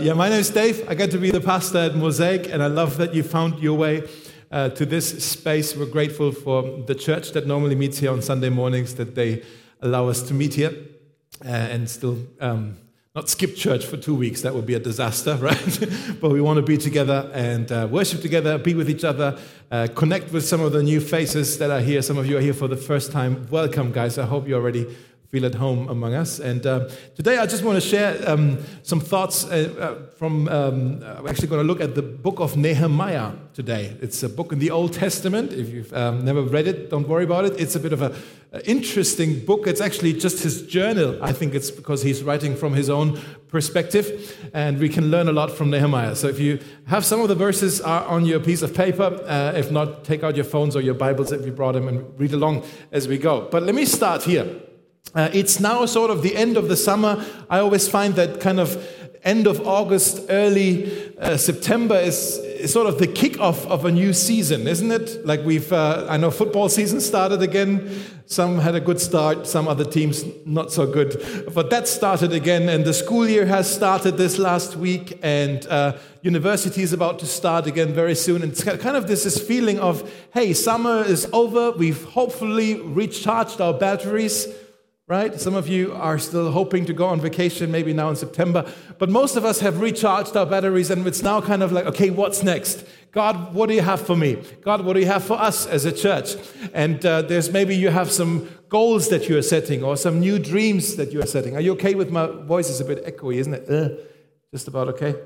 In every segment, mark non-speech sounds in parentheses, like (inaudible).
Yeah, my name is Dave. I get to be the pastor at Mosaic, and I love that you found your way uh, to this space. We're grateful for the church that normally meets here on Sunday mornings, that they allow us to meet here uh, and still um, not skip church for two weeks. That would be a disaster, (laughs) right? but we want to be together and uh, worship together, be with each other, uh, connect with some of the new faces that are here. Some of you are here for the first time. Welcome, guys. I hope you're already feel at home among us. And uh, today I just want to share um, some thoughts uh, uh, from, um, I'm actually going to look at the book of Nehemiah today. It's a book in the Old Testament. If you've um, never read it, don't worry about it. It's a bit of an interesting book. It's actually just his journal. I think it's because he's writing from his own perspective, and we can learn a lot from Nehemiah. So if you have some of the verses are on your piece of paper, uh, if not, take out your phones or your Bibles if you brought them and read along as we go. But let me start here. Uh, it's now sort of the end of the summer. I always find that kind of end of August, early uh, September is, is, sort of the kickoff of a new season, isn't it? Like we've, uh, I know football season started again. Some had a good start, some other teams not so good. But that started again, and the school year has started this last week, and uh, university is about to start again very soon. And it's kind of this, this feeling of, hey, summer is over. We've hopefully recharged our batteries right? Some of you are still hoping to go on vacation, maybe now in September. But most of us have recharged our batteries, and it's now kind of like, okay, what's next? God, what do you have for me? God, what do you have for us as a church? And uh, there's maybe you have some goals that you are setting or some new dreams that you are setting. Are you okay with my voice? It's a bit echoey, isn't it? Uh, just about okay?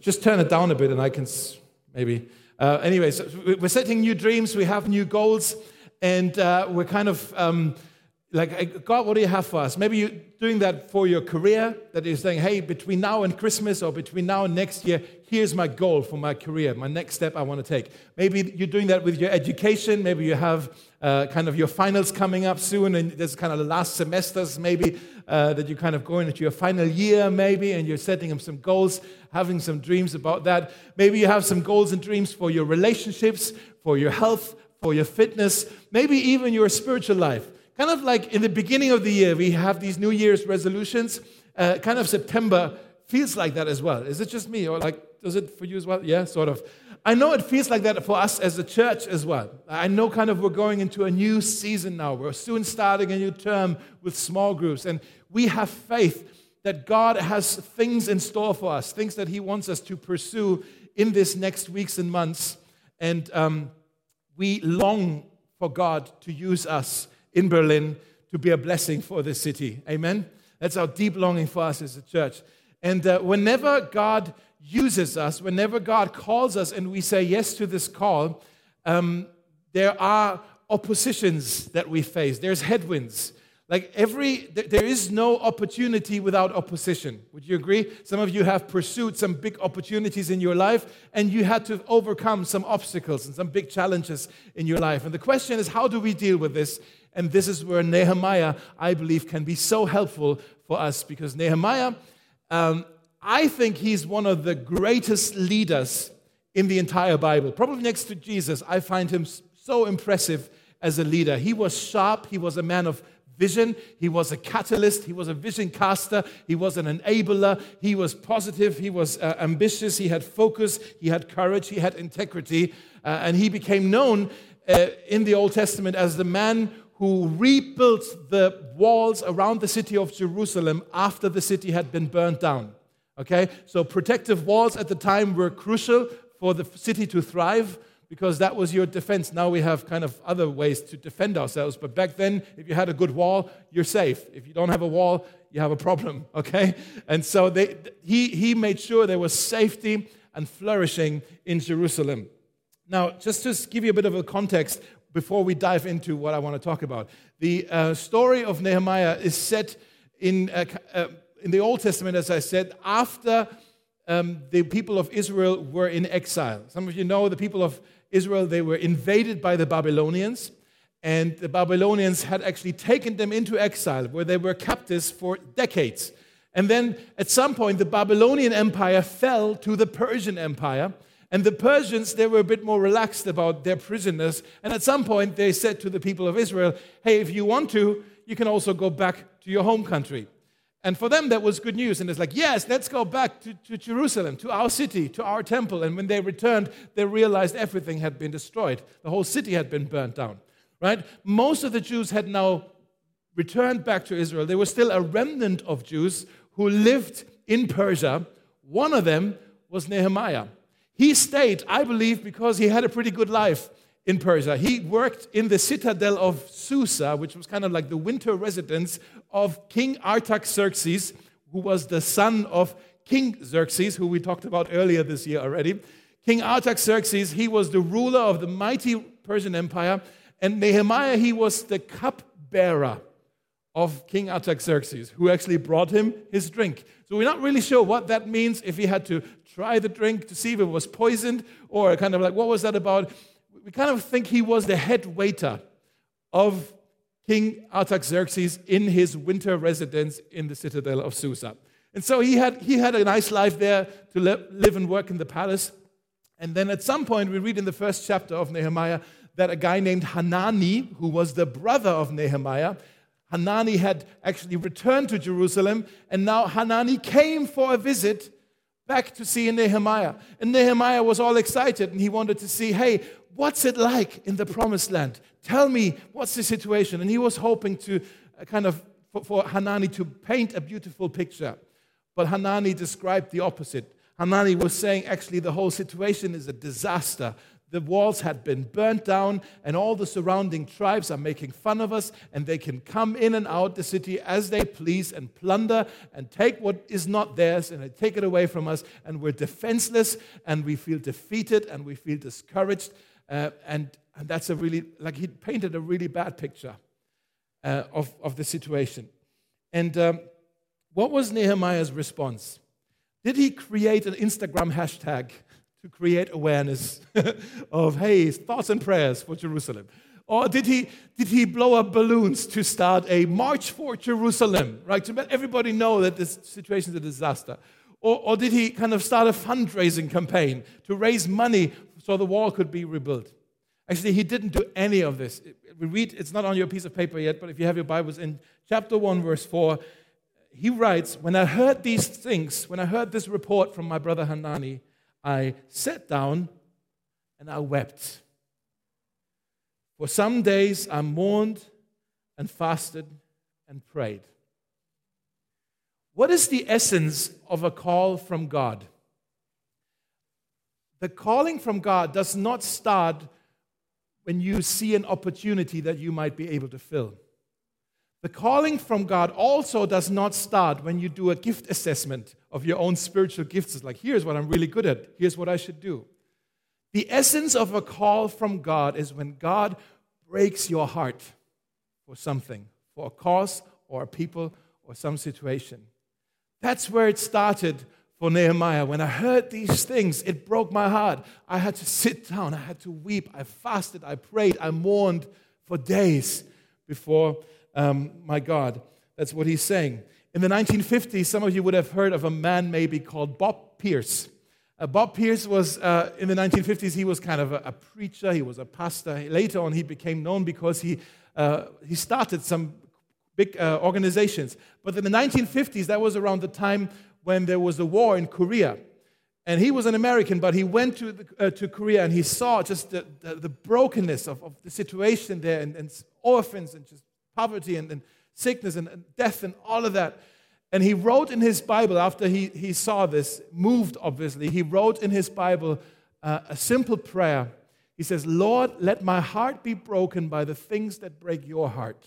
Just turn it down a bit and I can maybe. Uh, anyways, we're setting new dreams, we have new goals, and uh, we're kind of. Um, like, God, what do you have for us? Maybe you're doing that for your career, that you're saying, hey, between now and Christmas or between now and next year, here's my goal for my career, my next step I want to take. Maybe you're doing that with your education. Maybe you have uh, kind of your finals coming up soon, and there's kind of the last semesters, maybe uh, that you're kind of going into your final year, maybe, and you're setting up some goals, having some dreams about that. Maybe you have some goals and dreams for your relationships, for your health, for your fitness, maybe even your spiritual life kind of like in the beginning of the year, we have these New Year's resolutions. Uh, kind of September feels like that as well. Is it just me, or like does it for you as well? Yeah, sort of. I know it feels like that for us as a church as well. I know kind of we're going into a new season now. We're soon starting a new term with small groups, and we have faith that God has things in store for us, things that He wants us to pursue in this next weeks and months. And um, we long for God to use us in Berlin to be a blessing for this city. Amen? That's our deep longing for us as a church. And uh, whenever God uses us, whenever God calls us and we say yes to this call, um, there are oppositions that we face, there's headwinds. Like every, there is no opportunity without opposition. Would you agree? Some of you have pursued some big opportunities in your life and you had to overcome some obstacles and some big challenges in your life. And the question is, how do we deal with this? And this is where Nehemiah, I believe, can be so helpful for us because Nehemiah, um, I think he's one of the greatest leaders in the entire Bible. Probably next to Jesus, I find him so impressive as a leader. He was sharp, he was a man of vision, he was a catalyst, he was a vision caster, he was an enabler, he was positive, he was uh, ambitious, he had focus, he had courage, he had integrity, uh, and he became known uh, in the Old Testament as the man who rebuilt the walls around the city of Jerusalem after the city had been burned down. Okay, so protective walls at the time were crucial for the city to thrive because that was your defense. Now we have kind of other ways to defend ourselves, but back then, if you had a good wall, you're safe. If you don't have a wall, you have a problem. (laughs) Okay, and so they, he he made sure there was safety and flourishing in Jerusalem. Now, just to give you a bit of a context, before we dive into what I want to talk about. The uh, story of Nehemiah is set in, uh, uh, in the Old Testament, as I said, after um, the people of Israel were in exile. Some of you know the people of Israel, they were invaded by the Babylonians, and the Babylonians had actually taken them into exile, where they were captives for decades. And then at some point, the Babylonian Empire fell to the Persian Empire. And the Persians, they were a bit more relaxed about their prisoners. And at some point, they said to the people of Israel, hey, if you want to, you can also go back to your home country. And for them, that was good news. And it's like, yes, let's go back to, to Jerusalem, to our city, to our temple. And when they returned, they realized everything had been destroyed. The whole city had been burnt down, right? Most of the Jews had now returned back to Israel. There was still a remnant of Jews who lived in Persia. One of them was Nehemiah. He stayed, I believe, because he had a pretty good life in Persia. He worked in the citadel of Susa, which was kind of like the winter residence of King Artaxerxes, who was the son of King Xerxes, who we talked about earlier this year already. King Artaxerxes, he was the ruler of the mighty Persian Empire, and Nehemiah, he was the cupbearer of King Artaxerxes, who actually brought him his drink. So we're not really sure what that means, if he had to try the drink to see if it was poisoned, or kind of like, what was that about? We kind of think he was the head waiter of King Artaxerxes in his winter residence in the citadel of Susa. And so he had, he had a nice life there to live and work in the palace. And then at some point, we read in the first chapter of Nehemiah that a guy named Hanani, who was the brother of Nehemiah, Hanani had actually returned to Jerusalem, and now Hanani came for a visit back to see Nehemiah. And Nehemiah was all excited, and he wanted to see, hey, what's it like in the promised land? Tell me, what's the situation? And he was hoping to uh, kind of, for, for Hanani to paint a beautiful picture. But Hanani described the opposite. Hanani was saying, actually, the whole situation is a disaster. The walls had been burnt down, and all the surrounding tribes are making fun of us, and they can come in and out the city as they please and plunder and take what is not theirs and they take it away from us. And we're defenseless, and we feel defeated, and we feel discouraged. Uh, and, and that's a really, like, he painted a really bad picture uh, of, of the situation. And um, what was Nehemiah's response? Did he create an Instagram hashtag to create awareness (laughs) of, hey, thoughts and prayers for Jerusalem? Or did he, did he blow up balloons to start a march for Jerusalem, right? To let everybody know that this situation is a disaster. Or, or did he kind of start a fundraising campaign to raise money so the wall could be rebuilt? Actually, he didn't do any of this. We read, it's not on your piece of paper yet, but if you have your Bibles in chapter 1, verse 4, he writes, When I heard these things, when I heard this report from my brother Hanani, I sat down and I wept. For some days I mourned and fasted and prayed. What is the essence of a call from God? The calling from God does not start when you see an opportunity that you might be able to fill. The calling from God also does not start when you do a gift assessment of your own spiritual gifts. It's like, here's what I'm really good at, here's what I should do. The essence of a call from God is when God breaks your heart for something, for a cause or a people or some situation. That's where it started for Nehemiah. When I heard these things, it broke my heart. I had to sit down, I had to weep, I fasted, I prayed, I mourned for days before um, my God. That's what he's saying. In the 1950s, some of you would have heard of a man maybe called Bob Pierce. Uh, Bob Pierce was, uh, in the 1950s, he was kind of a, a, preacher, he was a pastor. Later on, he became known because he, uh, he started some big uh, organizations. But in the 1950s, that was around the time when there was a war in Korea. And he was an American, but he went to, the, uh, to Korea and he saw just the, the, the brokenness of, of, the situation there and, and orphans and just poverty and, and sickness and, death and all of that. And he wrote in his Bible, after he, he saw this, moved obviously, he wrote in his Bible uh, a simple prayer. He says, Lord, let my heart be broken by the things that break your heart.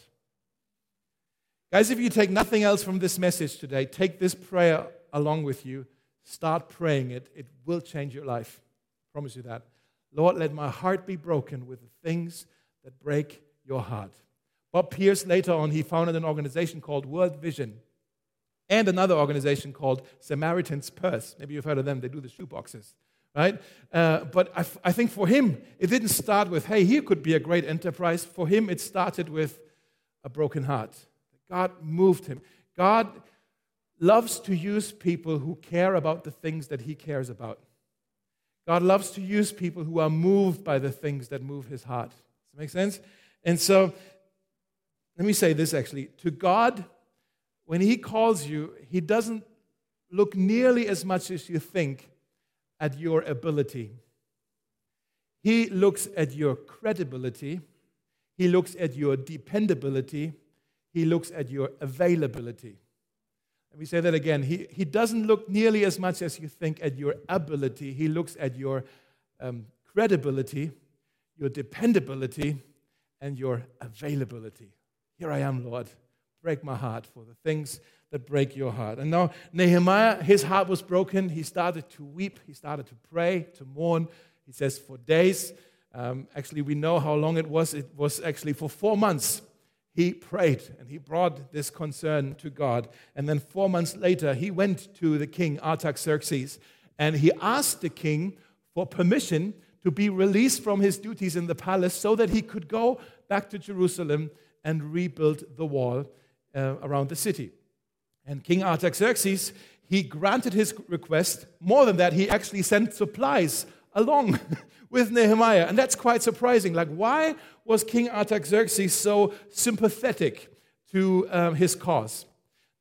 Guys, if you take nothing else from this message today, take this prayer along with you. Start praying it. It will change your life. I promise you that. Lord, let my heart be broken with the things that break your heart. Bob Pierce, later on, he founded an organization called World Vision and another organization called Samaritan's Purse. Maybe you've heard of them, they do the shoeboxes, right? Uh, but I, f- I think for him, it didn't start with, hey, here could be a great enterprise. For him, it started with a broken heart. God moved him. God loves to use people who care about the things that he cares about. God loves to use people who are moved by the things that move his heart. Does that make sense? And so, let me say this actually. To God, when He calls you, He doesn't look nearly as much as you think at your ability. He looks at your credibility, He looks at your dependability, He looks at your availability. Let me say that again. He, he doesn't look nearly as much as you think at your ability, He looks at your um, credibility, your dependability, and your availability. Here I am, Lord. Break my heart for the things that break your heart. And now, Nehemiah, his heart was broken. He started to weep. He started to pray, to mourn. He says, for days. Um, actually, we know how long it was. It was actually for four months. He prayed and he brought this concern to God. And then four months later, he went to the king, Artaxerxes, and he asked the king for permission to be released from his duties in the palace so that he could go back to Jerusalem and rebuild the wall uh, around the city. And King Artaxerxes, he granted his request. More than that, he actually sent supplies along (laughs) with Nehemiah. And that's quite surprising. Like, why was King Artaxerxes so sympathetic to um, his cause?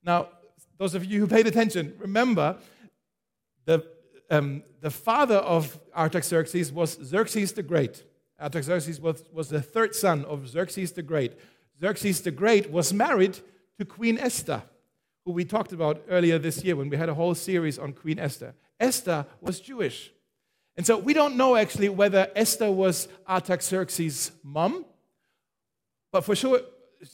Now, those of you who paid attention, remember the, um, the father of Artaxerxes was Xerxes the Great. Artaxerxes was, was the third son of Xerxes the Great. Xerxes the Great was married to Queen Esther, who we talked about earlier this year when we had a whole series on Queen Esther. Esther was Jewish. And so we don't know actually whether Esther was Artaxerxes' mom, but for sure,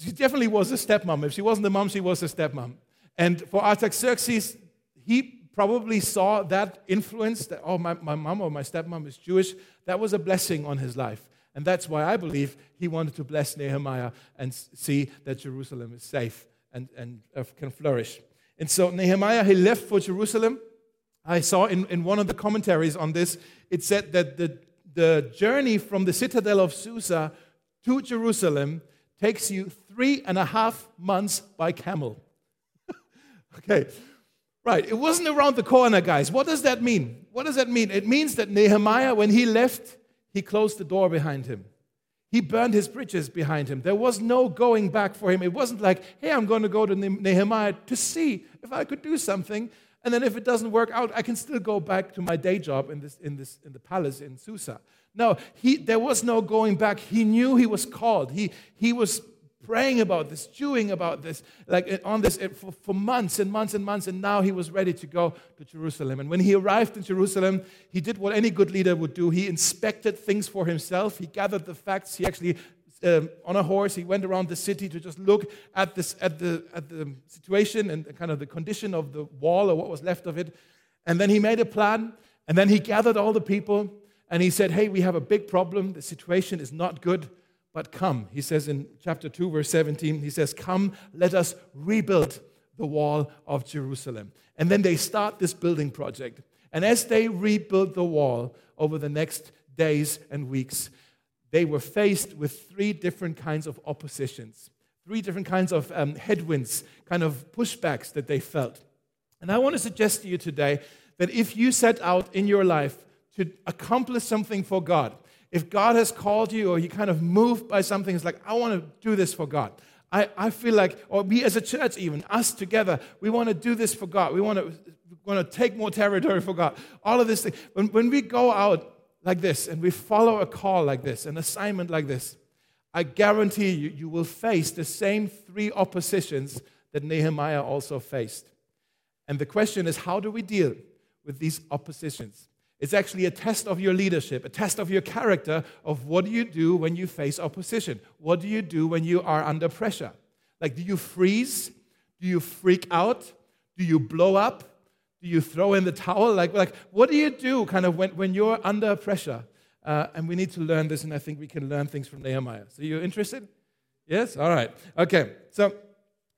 she definitely was a stepmom. If she wasn't the mom, she was a stepmom. And for Artaxerxes, he probably saw that influence that, oh, my, my mom or my stepmom is Jewish. That was a blessing on his life. And that's why I believe he wanted to bless Nehemiah and see that Jerusalem is safe and, and uh, can flourish. And so Nehemiah, he left for Jerusalem. I saw in, in one of the commentaries on this, it said that the, the journey from the citadel of Susa to Jerusalem takes you three and a half months by camel. (laughs) okay, right. It wasn't around the corner, guys. What does that mean? What does that mean? It means that Nehemiah, when he left, he closed the door behind him. He burned his bridges behind him. There was no going back for him. It wasn't like, hey, I'm going to go to Nehemiah to see if I could do something. And then if it doesn't work out, I can still go back to my day job in, this, in, this, in the palace in Susa. No, he, there was no going back. He knew he was called. He, he was praying about this, chewing about this, like on this for, for months and months and months, and now he was ready to go to Jerusalem. And when he arrived in Jerusalem, he did what any good leader would do. He inspected things for himself, he gathered the facts, he actually um, on a horse. He went around the city to just look at, this, at, the, at the situation and kind of the condition of the wall or what was left of it. And then he made a plan. And then he gathered all the people and he said, Hey, we have a big problem. The situation is not good. But come, he says in chapter 2, verse 17, he says, Come, let us rebuild the wall of Jerusalem. And then they start this building project. And as they rebuild the wall over the next days and weeks, they were faced with three different kinds of oppositions, three different kinds of um, headwinds, kind of pushbacks that they felt. And I want to suggest to you today that if you set out in your life to accomplish something for God, if God has called you or you kind of moved by something, it's like, I want to do this for God. I, I feel like, or we as a church, even us together, we want to do this for God. We want to, want to take more territory for God. All of this thing. When, when we go out like this and we follow a call like this, an assignment like this, I guarantee you, you will face the same three oppositions that Nehemiah also faced. And the question is, how do we deal with these oppositions? It's actually a test of your leadership, a test of your character of what do you do when you face opposition? What do you do when you are under pressure? Like, do you freeze? Do you freak out? Do you blow up? Do you throw in the towel? Like, like what do you do kind of when, when you're under pressure? Uh, and we need to learn this, and I think we can learn things from Nehemiah. So, you're interested? Yes? All right. Okay. So,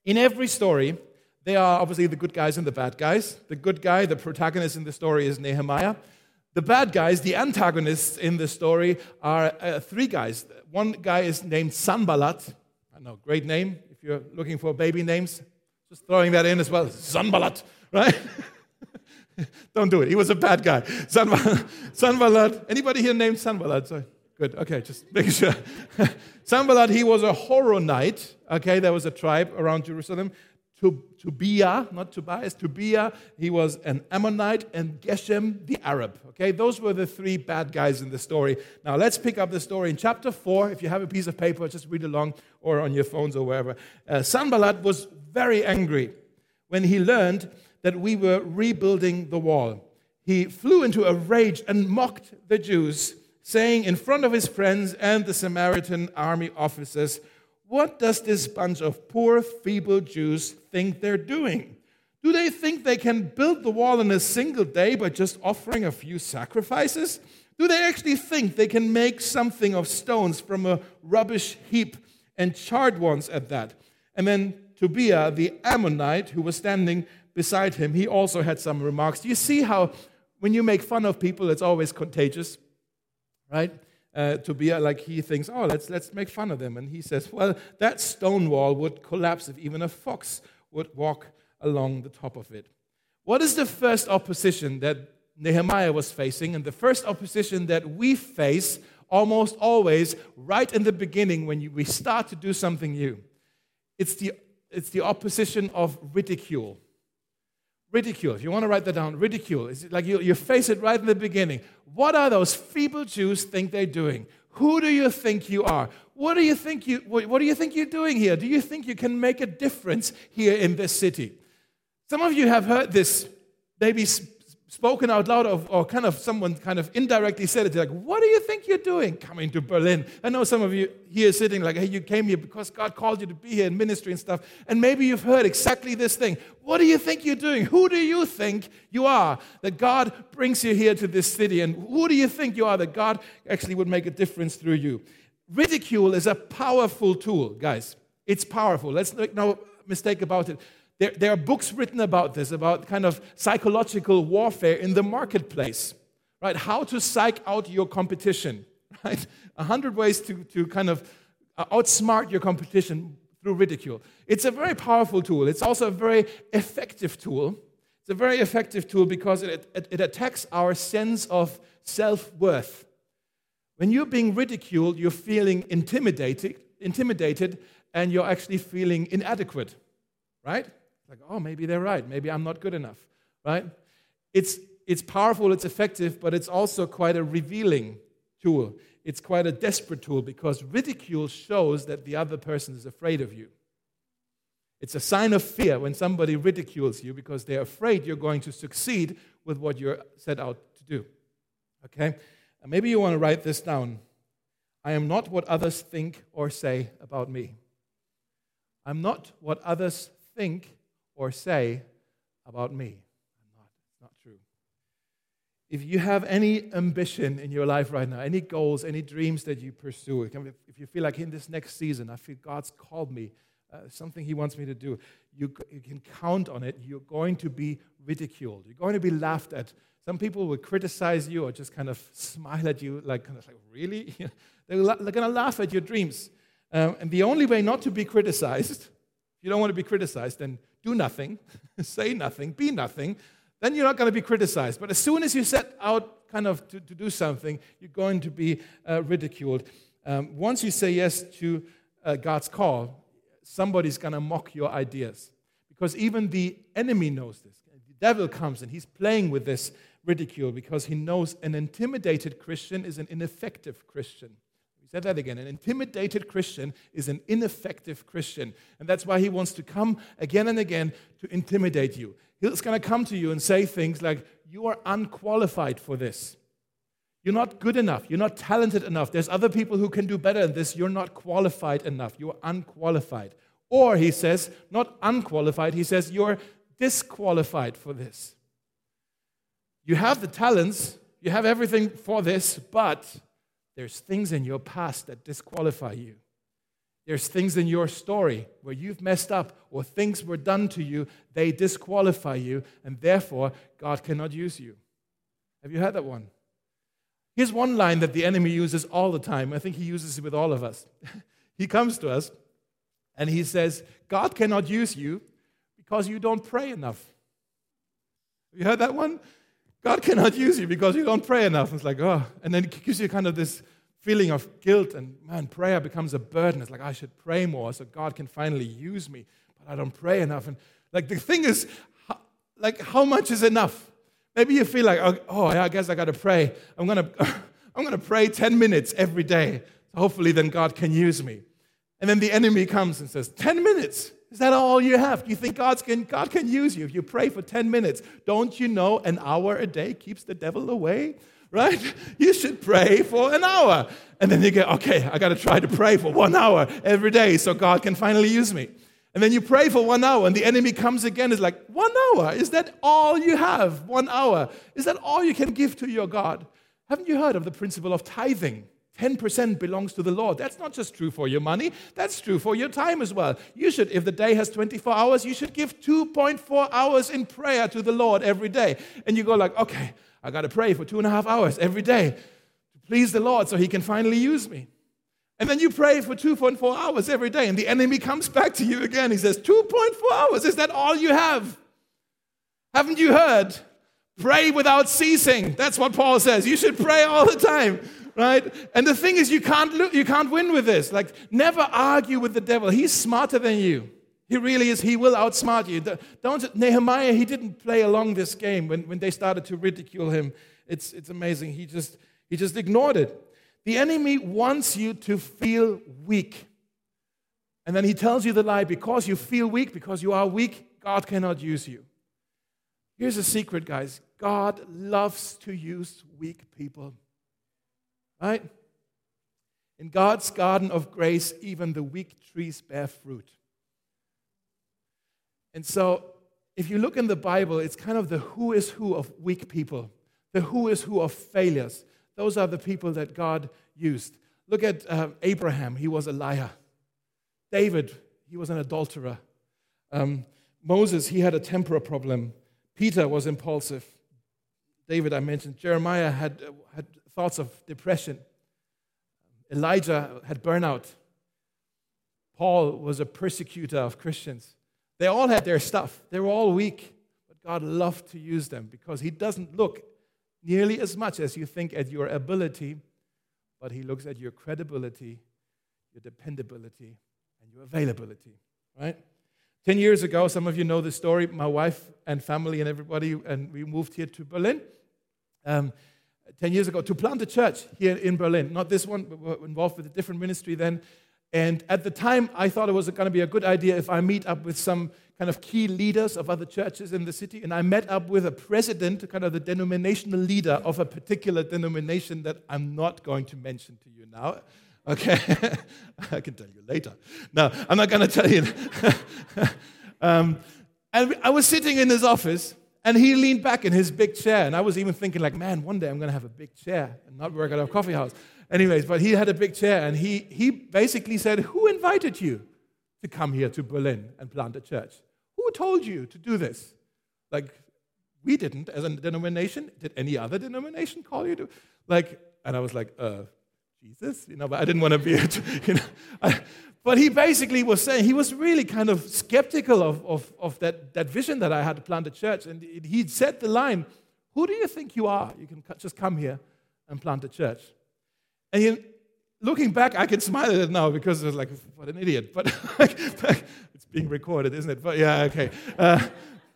in every story, there are obviously the good guys and the bad guys. The good guy, the protagonist in the story is Nehemiah. The bad guys, the antagonists in the story, are uh, three guys. One guy is named Sanballat. I know, great name. If you're looking for baby names, just throwing that in as well. Sanballat, right? (laughs) Don't do it. He was a bad guy. (laughs) Sanballat. Anybody here named Sanballat? Sorry. Good. Okay, just making sure. (laughs) Sanballat, he was a Horonite. Okay, there was a tribe around Jerusalem. Tobiah, not Tobias, Tobiah, he was an Ammonite, and Geshem the Arab. Okay, those were the three bad guys in the story. Now let's pick up the story in chapter 4. If you have a piece of paper, just read along or on your phones or wherever. Uh, Sanballat was very angry when he learned that we were rebuilding the wall. He flew into a rage and mocked the Jews, saying in front of his friends and the Samaritan army officers, what does this bunch of poor, feeble Jews think they're doing? Do they think they can build the wall in a single day by just offering a few sacrifices? Do they actually think they can make something of stones from a rubbish heap and charred ones at that? And then Tobiah, the Ammonite, who was standing beside him, he also had some remarks. You see how when you make fun of people, it's always contagious, right? Uh, be like he thinks, oh, let's, let's make fun of them. And he says, well, that stone wall would collapse if even a fox would walk along the top of it. What is the first opposition that Nehemiah was facing? And the first opposition that we face almost always right in the beginning when you, we start to do something new. It's the, it's the opposition of ridicule. Ridicule. If you want to write that down, ridicule. It's like you, you face it right in the beginning. What are those feeble Jews think they're doing? Who do you think you are? What do you think you what, what do you think you're doing here? Do you think you can make a difference here in this city? Some of you have heard this maybe spoken out loud of, or kind of someone kind of indirectly said it. Like what do you think you're doing? Coming to berlin. I know some of you here sitting like hey you came here because god called you to be here in ministry and stuff. And maybe you've heard exactly this thing. What do you think you're doing? Who do you think you are that god brings you here to this city? And who do you think you are that god actually would make a difference through you? Ridicule is a powerful tool guys. It's powerful. Let's make no mistake about it there, there are books written about this, about kind of psychological warfare in the marketplace, right? How to psych out your competition, (laughs) right? A hundred ways to, to kind of uh, outsmart your competition through ridicule. It's a very powerful tool. It's also a very effective tool. It's a very effective tool because it, it, it attacks our sense of self worth. When you're being ridiculed, you're feeling intimidated, intimidated, and you're actually feeling inadequate, right? Like, oh, maybe they're right. Maybe I'm not good enough, right? It's, it's powerful, it's effective, but it's also quite a revealing tool. It's quite a desperate tool because ridicule shows that the other person is afraid of you. It's a sign of fear when somebody ridicules you because they're afraid you're going to succeed with what you're set out to do. Okay? And maybe you want to write this down. I am not what others think or say about me. I'm not what others think or say about me. Not. It's not true. If you have any ambition in your life right now, any goals, any dreams that you pursue, if you feel like in this next season, I feel God's called me, uh, something He wants me to do, you, you can count on it. You're going to be ridiculed. You're going to be laughed at. Some people will criticize you or just kind of smile at you, like, kind of like, really? (laughs) they're, they're going to laugh at your dreams. Um, and the only way not to be criticized, if you don't want to be criticized, then do nothing, (laughs) say nothing, be nothing, then you're not going to be criticized. But as soon as you set out kind of to, to do something, you're going to be uh, ridiculed. Um, once you say yes to uh, God's call, somebody's going to mock your ideas. Because even the enemy knows this. The devil comes and he's playing with this ridicule because he knows an intimidated Christian is an ineffective Christian said that again. An intimidated Christian is an ineffective Christian. And that's why he wants to come again and again to intimidate you. He's going to come to you and say things like, You are unqualified for this. You're not good enough. You're not talented enough. There's other people who can do better than this. You're not qualified enough. You're unqualified. Or he says, not unqualified, he says, You're disqualified for this. You have the talents, you have everything for this, but there's things in your past that disqualify you. There's things in your story where you've messed up or things were done to you, they disqualify you, and therefore God cannot use you. Have you heard that one? Here's one line that the enemy uses all the time. I think he uses it with all of us. (laughs) he comes to us and he says, God cannot use you because you don't pray enough. Have you heard that one? God cannot use you because you don't pray enough. It's like, oh, and then it gives you kind of this feeling of guilt, and man, prayer becomes a burden. It's like, I should pray more so God can finally use me, but I don't pray enough. And Like the thing is, like how much is enough? Maybe you feel like, oh, oh I guess I got to pray. I'm going (laughs) to I'm going to pray 10 minutes every day. Hopefully, then God can use me. And then the enemy comes and says, 10 minutes? Is that all you have? Do you think God's can, God can use you if you pray for 10 minutes? Don't you know an hour a day keeps the devil away? Right? (laughs) You should pray for an hour. And then you go, okay, I got to try to pray for one hour every day so God can finally use me. And then you pray for one hour, and the enemy comes again. It's like, one hour? Is that all you have? One hour? Is that all you can give to your God? Haven't you heard of the principle of tithing? 10% belongs to the Lord. That's not just true for your money, that's true for your time as well. You should, if the day has 24 hours, you should give 2.4 hours in prayer to the Lord every day. And you go like, okay, I got to pray for two and a half hours every day to please the Lord so he can finally use me. And then you pray for 2.4 hours every day, and the enemy comes back to you again. He says, 2.4 hours, is that all you have? Haven't you heard? Pray without ceasing. That's what Paul says. You should pray all the time, right? And the thing is, you can't, you can't win with this. Like, never argue with the devil. He's smarter than you. He really is. He will outsmart you. Don't, Nehemiah, he didn't play along this game when, when they started to ridicule him. It's, it's amazing. He just, he just ignored it. The enemy wants you to feel weak. And then he tells you the lie because you feel weak, because you are weak, God cannot use you. Here's a secret, guys God loves to use weak people. Right? In God's garden of grace, even the weak trees bear fruit. And so, if you look in the Bible, it's kind of the who is who of weak people, the who is who of failures. Those are the people that God used. Look at uh, Abraham, he was a liar. David, he was an adulterer. Um, Moses, he had a temper problem. Peter was impulsive. David, I mentioned. Jeremiah had, uh, had thoughts of depression. Elijah had burnout. Paul was a persecutor of Christians. They all had their stuff. They were all weak, but God loved to use them because He doesn't look nearly as much as you think at your ability, but He looks at your credibility, your dependability, and your availability, right? 10 years ago, some of you know the story, my wife and family and everybody, and we moved here to Berlin. Um, 10 years ago to plant a church here in Berlin. Not this one, but we're involved with a different ministry then. And at the time, I thought it was going to be a good idea if I meet up with some kind of key leaders of other churches in the city. And I met up with a president, kind of the denominational leader of a particular denomination that I'm not going to mention to you now. Okay? (laughs) I can tell you later. No, I'm not going to tell you. (laughs) um, and I was sitting in his office, and he leaned back in his big chair. And I was even thinking, like, man, one day I'm going to have a big chair and not work at a coffee house. Anyways, but he had a big chair, and he, he basically said, Who invited you to come here to Berlin and plant a church? Who told you to do this? Like, we didn't as a denomination. Did any other denomination call you to? Like, and I was like, uh, Jesus, you know, but I didn't want to be, (laughs) you know. I, but he basically was saying, he was really kind of skeptical of, of, of that, that vision that I had to plant a church. And he said the line, Who do you think you are? You can just come here and plant a church. And he, looking back, I can smile at it now because it's like, what an idiot. But (laughs) it's being recorded, isn't it? But yeah, okay. Uh,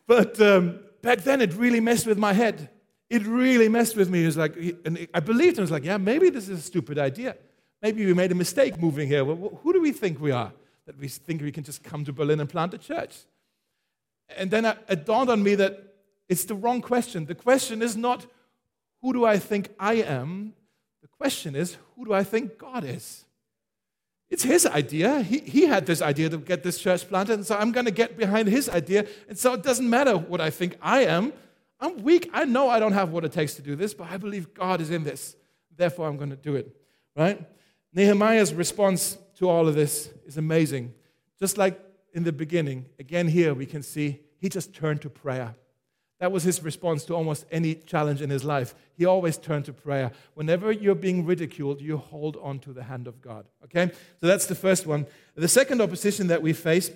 but um, back then, it really messed with my head it really messed with me. It was like, and I believed him. I was like, yeah, maybe this is a stupid idea. Maybe we made a mistake moving here. Well, who do we think we are that we think we can just come to Berlin and plant a church? And then it dawned on me that it's the wrong question. The question is not, who do I think I am? The question is, who do I think God is? It's his idea. He, he had this idea to get this church planted, and so I'm going to get behind his idea. And so it doesn't matter what I think I am. I'm weak. I know I don't have what it takes to do this, but I believe God is in this. Therefore, I'm going to do it. Right? Nehemiah's response to all of this is amazing. Just like in the beginning, again, here we can see he just turned to prayer. That was his response to almost any challenge in his life. He always turned to prayer. Whenever you're being ridiculed, you hold on to the hand of God. Okay? So that's the first one. The second opposition that we face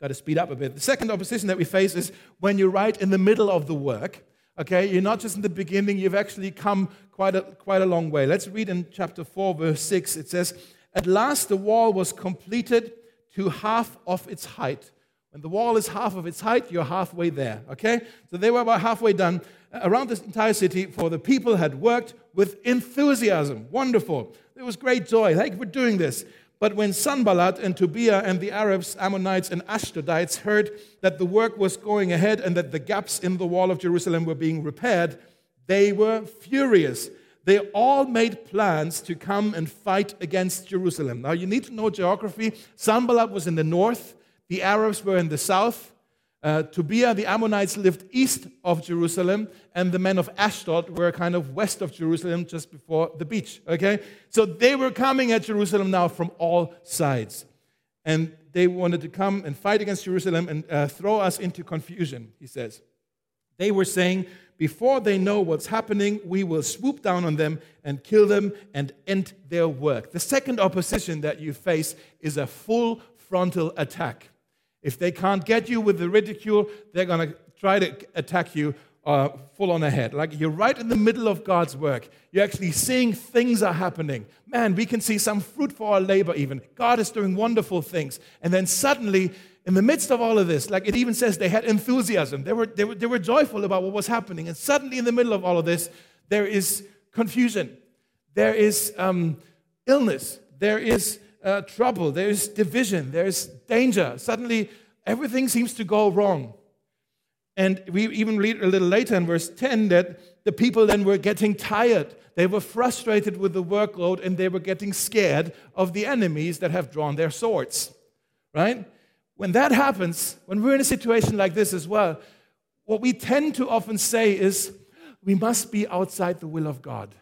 I've got to speed up a bit. The second opposition that we face is when you're right in the middle of the work. Okay, you're not just in the beginning, you've actually come quite a, quite a long way. Let's read in chapter 4, verse 6. It says, At last the wall was completed to half of its height, When the wall is half of its height, you're halfway there. Okay? So they were about halfway done uh, around this entire city, for the people had worked with enthusiasm. Wonderful. There was great joy. Thank you for doing this. But when Sanballat and Tobiah and the Arabs, Ammonites, and Ashdodites heard that the work was going ahead and that the gaps in the wall of Jerusalem were being repaired, they were furious. They all made plans to come and fight against Jerusalem. Now, you need to know geography. Sanballat was in the north, the Arabs were in the south. Uh, Tobiah, the Ammonites lived east of Jerusalem, and the men of Ashdod were kind of west of Jerusalem, just before the beach. Okay? So they were coming at Jerusalem now from all sides. And they wanted to come and fight against Jerusalem and uh, throw us into confusion, he says. They were saying, before they know what's happening, we will swoop down on them and kill them and end their work. The second opposition that you face is a full frontal attack. If they can't get you with the ridicule, they're going to try to attack you uh, full on ahead. Like you're right in the middle of God's work. You're actually seeing things are happening. Man, we can see some fruit for our labor, even. God is doing wonderful things. And then suddenly, in the midst of all of this, like it even says they had enthusiasm, they were, they were, they were joyful about what was happening. And suddenly, in the middle of all of this, there is confusion, there is um, illness, there is uh, trouble, there's division, there's danger. Suddenly, everything seems to go wrong. And we even read a little later in verse 10 that the people then were getting tired. They were frustrated with the workload and they were getting scared of the enemies that have drawn their swords. Right? When that happens, when we're in a situation like this as well, what we tend to often say is, we must be outside the will of God.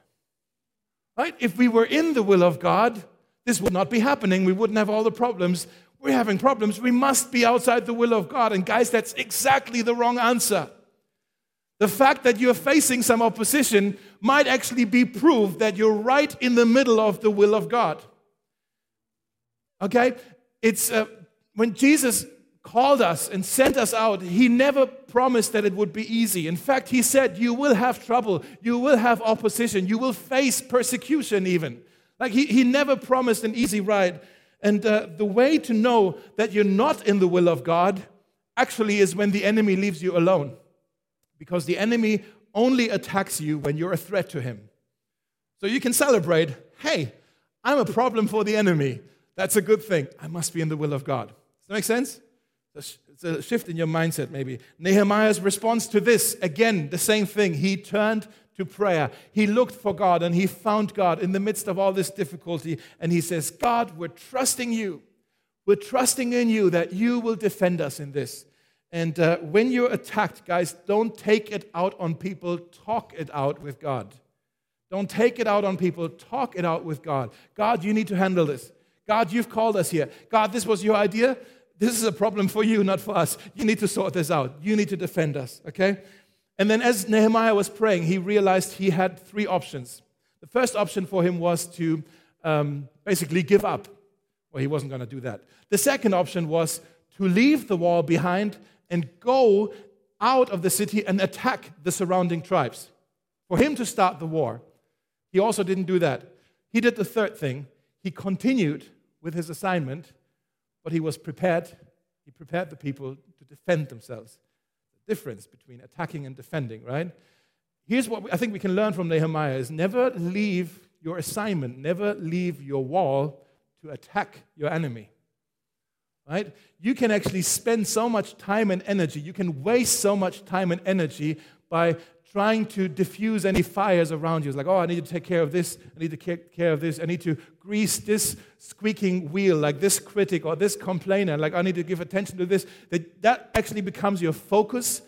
Right? If we were in the will of God, this would not be happening. We wouldn't have all the problems. We're having problems. We must be outside the will of God. And guys, that's exactly the wrong answer. The fact that you're facing some opposition might actually be proof that you're right in the middle of the will of God. Okay? It's uh, when Jesus called us and sent us out, he never promised that it would be easy. In fact, he said, You will have trouble, you will have opposition, you will face persecution, even. Like he, he never promised an easy ride. And uh, the way to know that you're not in the will of God actually is when the enemy leaves you alone. Because the enemy only attacks you when you're a threat to him. So you can celebrate hey, I'm a problem for the enemy. That's a good thing. I must be in the will of God. Does that make sense? It's a shift in your mindset, maybe. Nehemiah's response to this, again, the same thing. He turned to prayer. He looked for God and he found God in the midst of all this difficulty. And he says, God, we're trusting you. We're trusting in you that you will defend us in this. And uh, when you're attacked, guys, don't take it out on people, talk it out with God. Don't take it out on people, talk it out with God. God, you need to handle this. God, you've called us here. God, this was your idea. This is a problem for you, not for us. You need to sort this out. You need to defend us, okay? And then as Nehemiah was praying, he realized he had three options. The first option for him was to um, basically give up. Well, he wasn't going to do that. The second option was to leave the wall behind and go out of the city and attack the surrounding tribes. For him to start the war. He also didn't do that. He did the third thing. He continued with his assignment, but he was prepared. He prepared the people to defend themselves difference between attacking and defending, right? Here's what I think we can learn from Nehemiah is never leave your assignment, never leave your wall to attack your enemy. Right? You can actually spend so much time and energy, you can waste so much time and energy by trying to diffuse any fires around you. It's like, oh, I need to take care of this, I need to take care of this, I need to grease this squeaking wheel, like this critic or this complainer, like I need to give attention to this. That, that actually becomes your focus,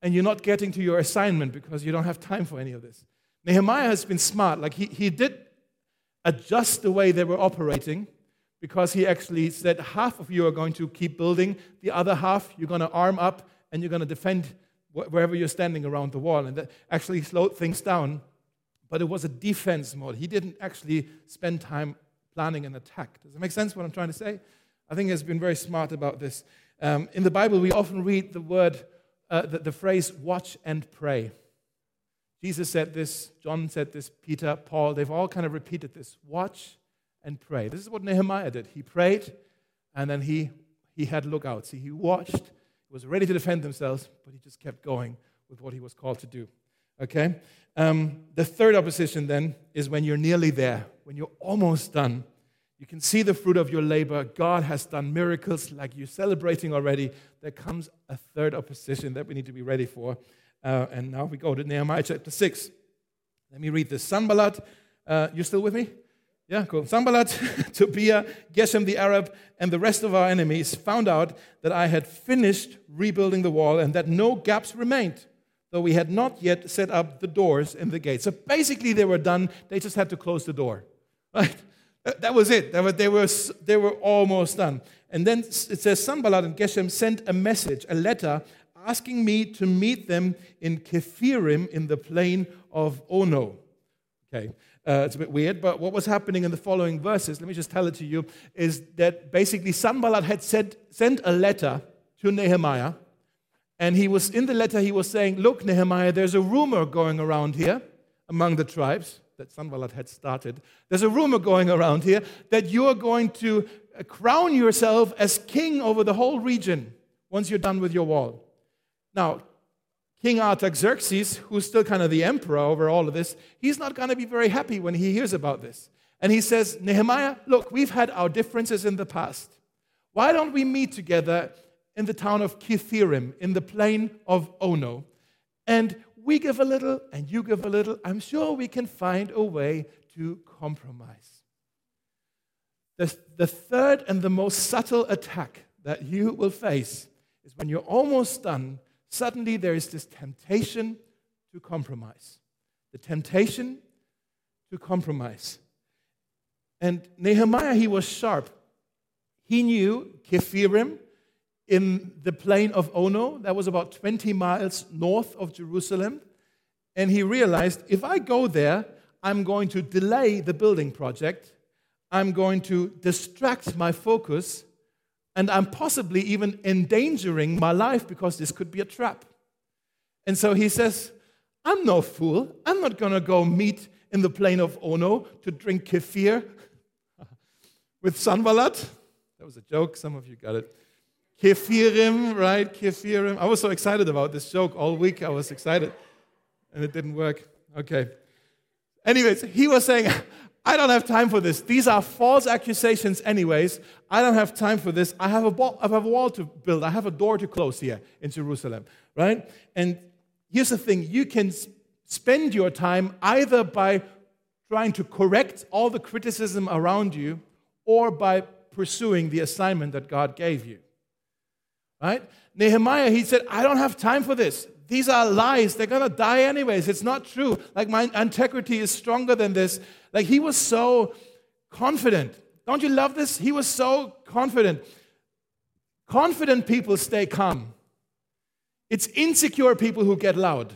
and you're not getting to your assignment because you don't have time for any of this. Nehemiah has been smart. Like he, he did adjust the way they were operating because he actually said half of you are going to keep building, the other half you're going to arm up and you're going to defend wherever you're standing around the wall. And that actually slowed things down. But it was a defense mode. He didn't actually spend time planning an attack. Does it make sense what I'm trying to say? I think he's been very smart about this. Um, in the Bible, we often read the word, uh, the, the phrase, watch and pray. Jesus said this, John said this, Peter, Paul, they've all kind of repeated this watch and pray. This is what Nehemiah did. He prayed and then he, he had lookouts. He watched, he was ready to defend themselves, but he just kept going with what he was called to do. Okay? Um, the third opposition then is when you're nearly there, when you're almost done. You can see the fruit of your labor. God has done miracles like you're celebrating already. There comes a third opposition that we need to be ready for. Uh, and now we go to Nehemiah chapter 6. Let me read this. Sanballat, uh, you still with me? Yeah, cool. Sanballat, (laughs) Tobiah, Geshem the Arab, and the rest of our enemies found out that I had finished rebuilding the wall and that no gaps remained, though we had not yet set up the doors and the gates. So basically, they were done. They just had to close the door. (laughs) Right? That was it. They were, they were almost done. And then it says Sanballat and Geshem sent a message, a letter, asking me to meet them in Kephirim in the plain of Ono. Okay, uh, it's a bit weird, but what was happening in the following verses, let me just tell it to you, is that basically Sanballat had sent, sent a letter to Nehemiah, and he was in the letter he was saying, Look, Nehemiah, there's a rumor going around here among the tribes that Sanballat had started. There's a rumor going around here that you're going to crown yourself as king over the whole region once you're done with your wall. Now, King Artaxerxes, who's still kind of the emperor over all of this, he's not going to be very happy when he hears about this. And he says, Nehemiah, look, we've had our differences in the past. Why don't we meet together in the town of Kephirim, in the plain of Ono? And we give a little and you give a little. I'm sure we can find a way to compromise. The, the third and the most subtle attack that you will face is when you're almost done suddenly there is this temptation to compromise. The temptation to compromise. And Nehemiah, he was sharp. He knew Kephirim in the plain of Ono, that was about 20 miles north of Jerusalem. And he realized if I go there, I'm going to delay the building project, I'm going to distract my focus, and I'm possibly even endangering my life because this could be a trap. And so he says, I'm no fool. I'm not going to go meet in the plain of Ono to drink kefir (laughs) with Sanballat. That was a joke. Some of you got it. Kefirim, right? Kefirim. I was so excited about this joke all week. I was excited. And it didn't work. Okay. Anyways, he was saying, I don't have time for this. These are false accusations, anyways. I don't have time for this. I have a, ball, I have a wall to build. I have a door to close here in Jerusalem, right? And here's the thing you can spend your time either by trying to correct all the criticism around you or by pursuing the assignment that God gave you. Right? Nehemiah, he said, I don't have time for this. These are lies. They're going to die anyways. It's not true. Like, my integrity is stronger than this. Like, he was so confident. Don't you love this? He was so confident. Confident people stay calm. It's insecure people who get loud.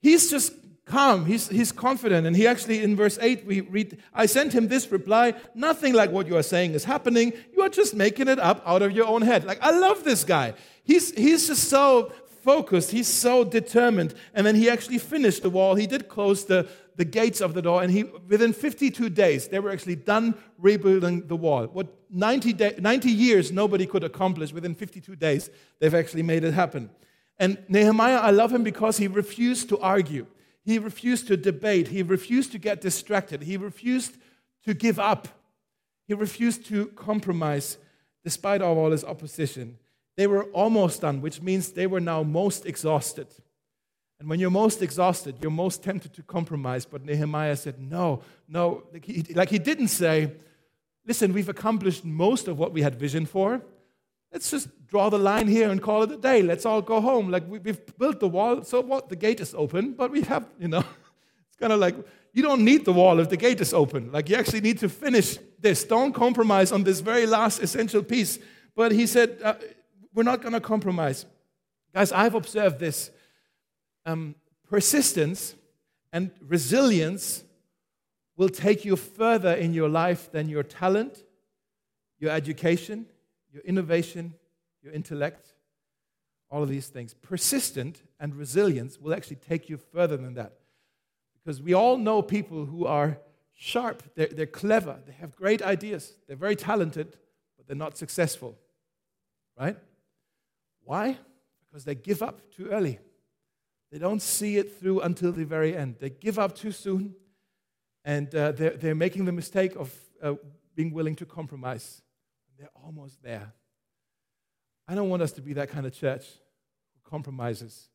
He's just calm. He's, he's confident. And he actually, in verse 8, we read, I sent him this reply Nothing like what you are saying is happening. You are just making it up out of your own head. Like, I love this guy. He's, he's just so focused. He's so determined. And then he actually finished the wall. He did close the, the gates of the door. And he, within 52 days, they were actually done rebuilding the wall. What 90, day, 90 years nobody could accomplish, within 52 days, they've actually made it happen. And Nehemiah, I love him because he refused to argue. He refused to debate. He refused to get distracted. He refused to give up. He refused to compromise despite all his opposition. They were almost done, which means they were now most exhausted. And when you're most exhausted, you're most tempted to compromise. But Nehemiah said, No, no. Like he, like he didn't say, Listen, we've accomplished most of what we had vision for. Let's just draw the line here and call it a day. Let's all go home. Like we, have built the wall, so what? The gate is open, but we have, you know, (laughs) it's kind of like you don't need the wall if the gate is open. Like you actually need to finish this. Don't compromise on this very last essential piece. But he said, uh, we're not going to compromise. Guys, I've observed this. Um, persistence and resilience will take you further in your life than your talent, your education, your innovation, your intellect, all of these things. Persistent and resilience will actually take you further than that. Because we all know people who are sharp, they're, they're clever, they have great ideas, they're very talented, but they're not successful. right? Why? Because they give up too early. They don't see it through until the very end. They give up too soon, and uh, they're, they're making the mistake of uh, being willing to compromise. They're almost there. I don't want us to be that kind of church who compromises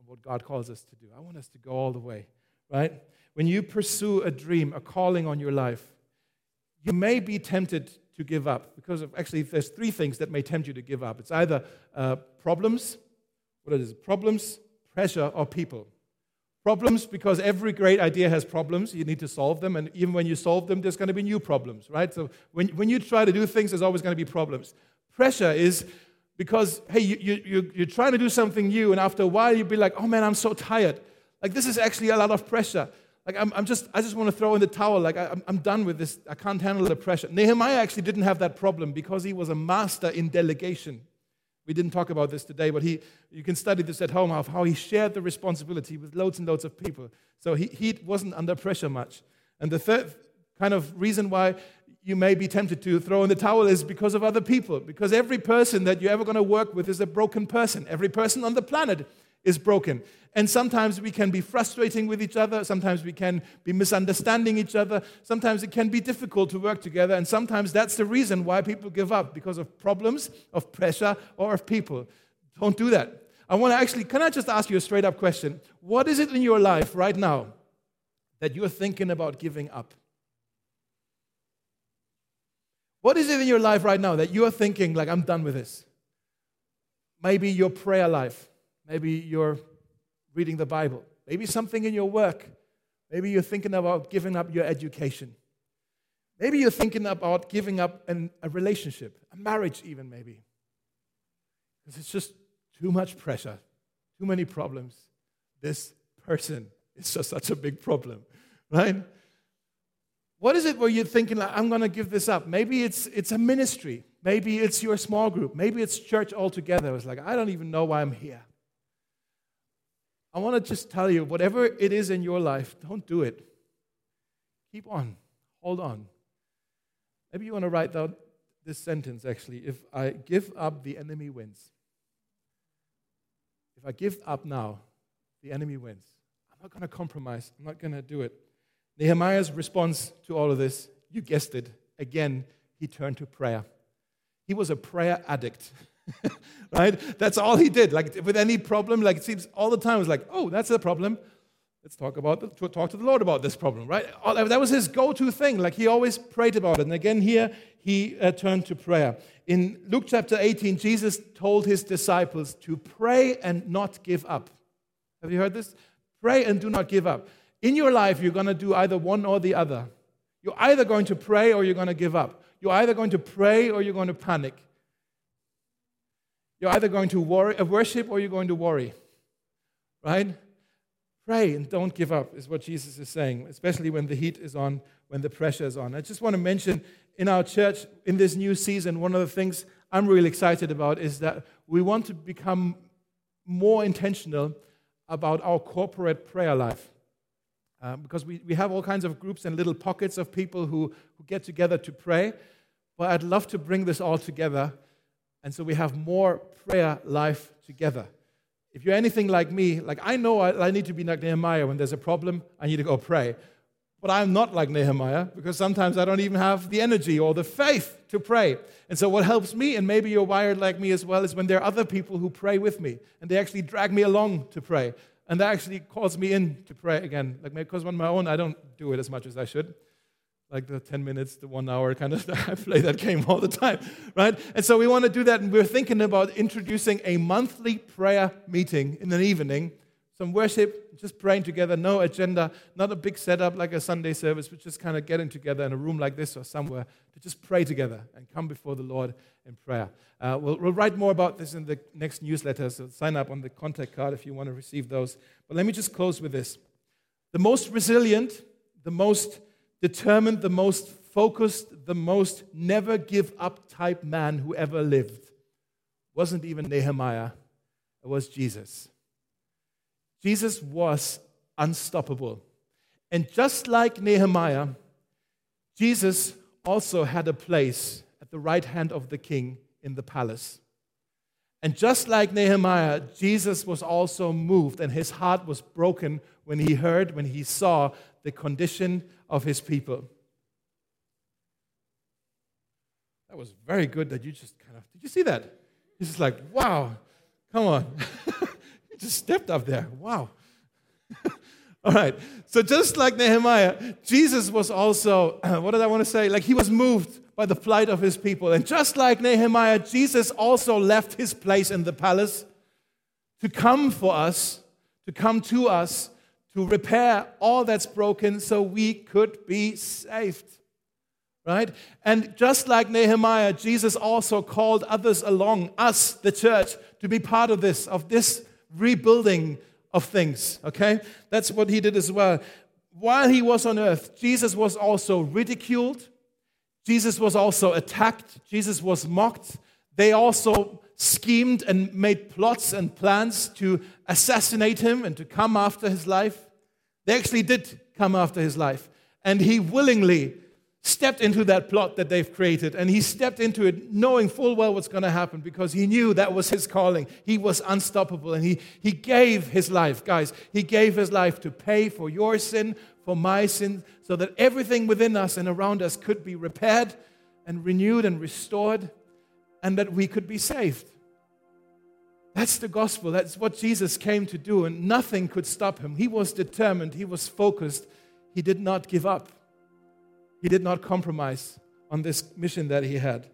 on what God calls us to do. I want us to go all the way, right? When you pursue a dream, a calling on your life, you may be tempted to give up because of, actually there's three things that may tempt you to give up. It's either uh, problems, what it is, problems, pressure, or people. Problems because every great idea has problems. You need to solve them. And even when you solve them, there's going to be new problems, right? So when, when you try to do things, there's always going to be problems. Pressure is because, hey, you, you, you're trying to do something new, and after a while, you'll be like, oh man, I'm so tired. Like, this is actually a lot of pressure. Like, I'm, I'm just, I just want to throw in the towel. Like, I, I'm, done with this. I can't handle the pressure. Nehemiah actually didn't have that problem because he was a master in delegation. We didn't talk about this today, but he, you can study this at home of how he shared the responsibility with loads and loads of people. So he, he wasn't under pressure much. And the third kind of reason why you may be tempted to throw in the towel is because of other people. Because every person that you're ever going to work with is a broken person. Every person on the planet is broken. And sometimes we can be frustrating with each other. Sometimes we can be misunderstanding each other. Sometimes it can be difficult to work together. And sometimes that's the reason why people give up because of problems, of pressure, or of people. Don't do that. I want to actually, can I just ask you a straight up question? What is it in your life right now that you're thinking about giving up? What is it in your life right now that you're thinking, like, I'm done with this? Maybe your prayer life. Maybe you're reading the Bible. Maybe something in your work. Maybe you're thinking about giving up your education. Maybe you're thinking about giving up an, a relationship, a marriage, even maybe. Because it's just too much pressure, too many problems. This person is just such a big problem, right? What is it where you're thinking, like, I'm going to give this up? Maybe it's, it's a ministry. Maybe it's your small group. Maybe it's church altogether. It's like, I don't even know why I'm here. I want to just tell you whatever it is in your life, don't do it. Keep on. Hold on. Maybe you want to write down this sentence actually. If I give up, the enemy wins. If I give up now, the enemy wins. I'm not going to compromise. I'm not going to do it. Nehemiah's response to all of this, you guessed it, again, he turned to prayer. He was a prayer addict. (laughs) (laughs) right? That's all he did. Like with any problem, like it seems all the time, it was like, oh, that's a problem. Let's talk about the, talk to the Lord about this problem, right? That was his go-to thing. Like he always prayed about it. And again, here he uh, turned to prayer. In Luke chapter 18, Jesus told his disciples to pray and not give up. Have you heard this? Pray and do not give up. In your life, you're going to do either one or the other. You're either going to pray or you're going to give up. You're either going to pray or you're going to panic. You're either going to worry, uh, worship or you're going to worry. Right? Pray and don't give up, is what Jesus is saying, especially when the heat is on, when the pressure is on. I just want to mention in our church, in this new season, one of the things I'm really excited about is that we want to become more intentional about our corporate prayer life. Uh, because we, we have all kinds of groups and little pockets of people who, who get together to pray. But I'd love to bring this all together and so we have more prayer life together. If you're anything like me, like I know I, I need to be like Nehemiah when there's a problem, I need to go pray. But I'm not like Nehemiah because sometimes I don't even have the energy or the faith to pray. And so, what helps me, and maybe you're wired like me as well, is when there are other people who pray with me and they actually drag me along to pray. And that actually calls me in to pray again. Like, because on my own, I don't do it as much as I should like the 10 minutes, the one hour kind of. (laughs) I play that game all the time, right? And so we want to do that, and we're thinking about introducing a monthly prayer meeting in the evening. Some worship, just praying together, no agenda, not a big setup like a Sunday service, but just kind of getting together in a room like this or somewhere to just pray together and come before the Lord in prayer. Uh, we'll, we'll write more about this in the next newsletter, so sign up on the contact card if you want to receive those. But let me just close with this. The most resilient, the most determined, the most focused, the most never give up type man who ever lived wasn't even Nehemiah, it was Jesus. Jesus was unstoppable. And just like Nehemiah, Jesus also had a place at the right hand of the king in the palace. And just like Nehemiah, Jesus was also moved and his heart was broken when he heard, when he saw the condition of his people. That was very good that you just kind of, did you see that? He's just like, wow, come on. (laughs) you just stepped up there. Wow. (laughs) All right. So just like Nehemiah, Jesus was also, (clears throat) what did I want to say? Like he was moved by the plight of his people. And just like Nehemiah, Jesus also left his place in the palace to come for us, to come to us, to repair all that's broken so we could be saved. Right? And just like Nehemiah, Jesus also called others along, us, the church, to be part of this, of this rebuilding of things. Okay? That's what he did as well. While he was on earth, Jesus was also ridiculed. Jesus was also attacked. Jesus was mocked. They also schemed and made plots and plans to assassinate him and to come after his life. They actually did come after his life. And he willingly stepped into that plot that they've created. And he stepped into it knowing full well what's going to happen because he knew that was his calling. He was unstoppable. And he, he gave his life, guys, he gave his life to pay for your sin, for my sin, so that everything within us and around us could be repaired and renewed and restored, and that we could be saved. That's the gospel. That's what Jesus came to do, and nothing could stop him. He was determined, he was focused, he did not give up. He did not compromise on this mission that he had.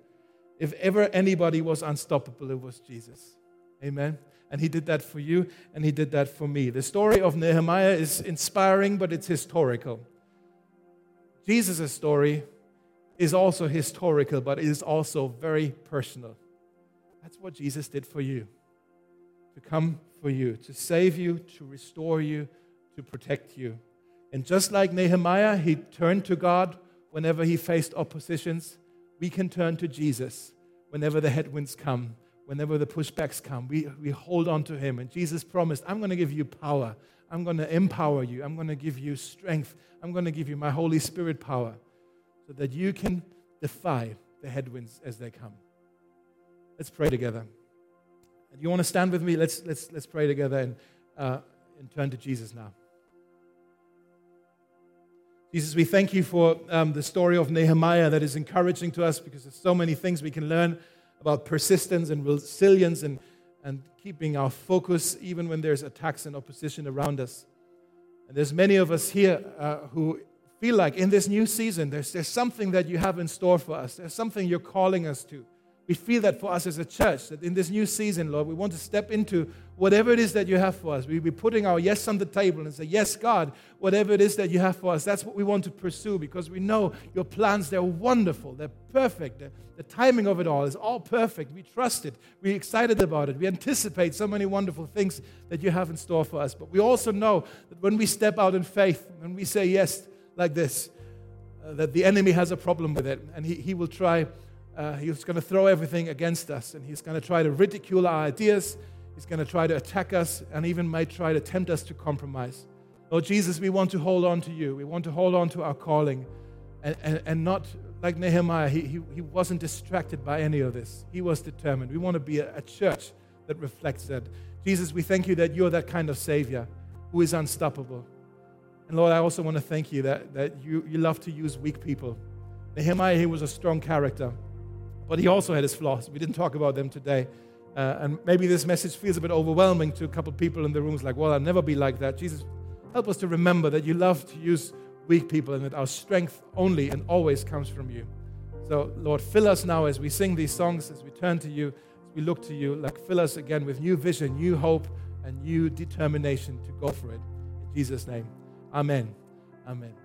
If ever anybody was unstoppable, it was Jesus. Amen. And he did that for you, and he did that for me. The story of Nehemiah is inspiring, but it's historical. Jesus' story is also historical, but it is also very personal. That's what Jesus did for you to come for you, to save you, to restore you, to protect you. And just like Nehemiah, he turned to God whenever he faced oppositions, we can turn to Jesus whenever the headwinds come, whenever the pushbacks come. We, we hold on to him. And Jesus promised, I'm going to give you power. I'm going to empower you. I'm going to give you strength. I'm going to give you my Holy Spirit power so that you can defy the headwinds as they come. Let's pray together. And you want to stand with me? Let's, let's, let's pray together and, uh, and turn to Jesus now. Jesus, we thank you for um, the story of Nehemiah that is encouraging to us because there's so many things we can learn about persistence and resilience and, and keeping our focus even when there's attacks and opposition around us. And there's many of us here uh, who feel like in this new season, there's, there's something that you have in store for us. There's something you're calling us to. We feel that for us as a church, that in this new season, Lord, we want to step into whatever it is that you have for us. We'll be putting our yes on the table and say, Yes, God, whatever it is that you have for us, that's what we want to pursue because we know your plans, they're wonderful, they're perfect. They're, the timing of it all is all perfect. We trust it, we're excited about it, we anticipate so many wonderful things that you have in store for us. But we also know that when we step out in faith, when we say yes like this, uh, that the enemy has a problem with it and he, he will try uh, he's going to throw everything against us and he's going to try to ridicule our ideas. He's going to try to attack us and even might try to tempt us to compromise. Lord Jesus, we want to hold on to you. We want to hold on to our calling and, and, and not like Nehemiah. He, he, he wasn't distracted by any of this, he was determined. We want to be a, a church that reflects that. Jesus, we thank you that you're that kind of Savior who is unstoppable. And Lord, I also want to thank you that, that you, you love to use weak people. Nehemiah, he was a strong character. But he also had his flaws. We didn't talk about them today. Uh, and maybe this message feels a bit overwhelming to a couple people in the rooms like, well, I'll never be like that. Jesus, help us to remember that you love to use weak people and that our strength only and always comes from you. So, Lord, fill us now as we sing these songs, as we turn to you, as we look to you. Like, fill us again with new vision, new hope, and new determination to go for it. In Jesus' name, amen. Amen.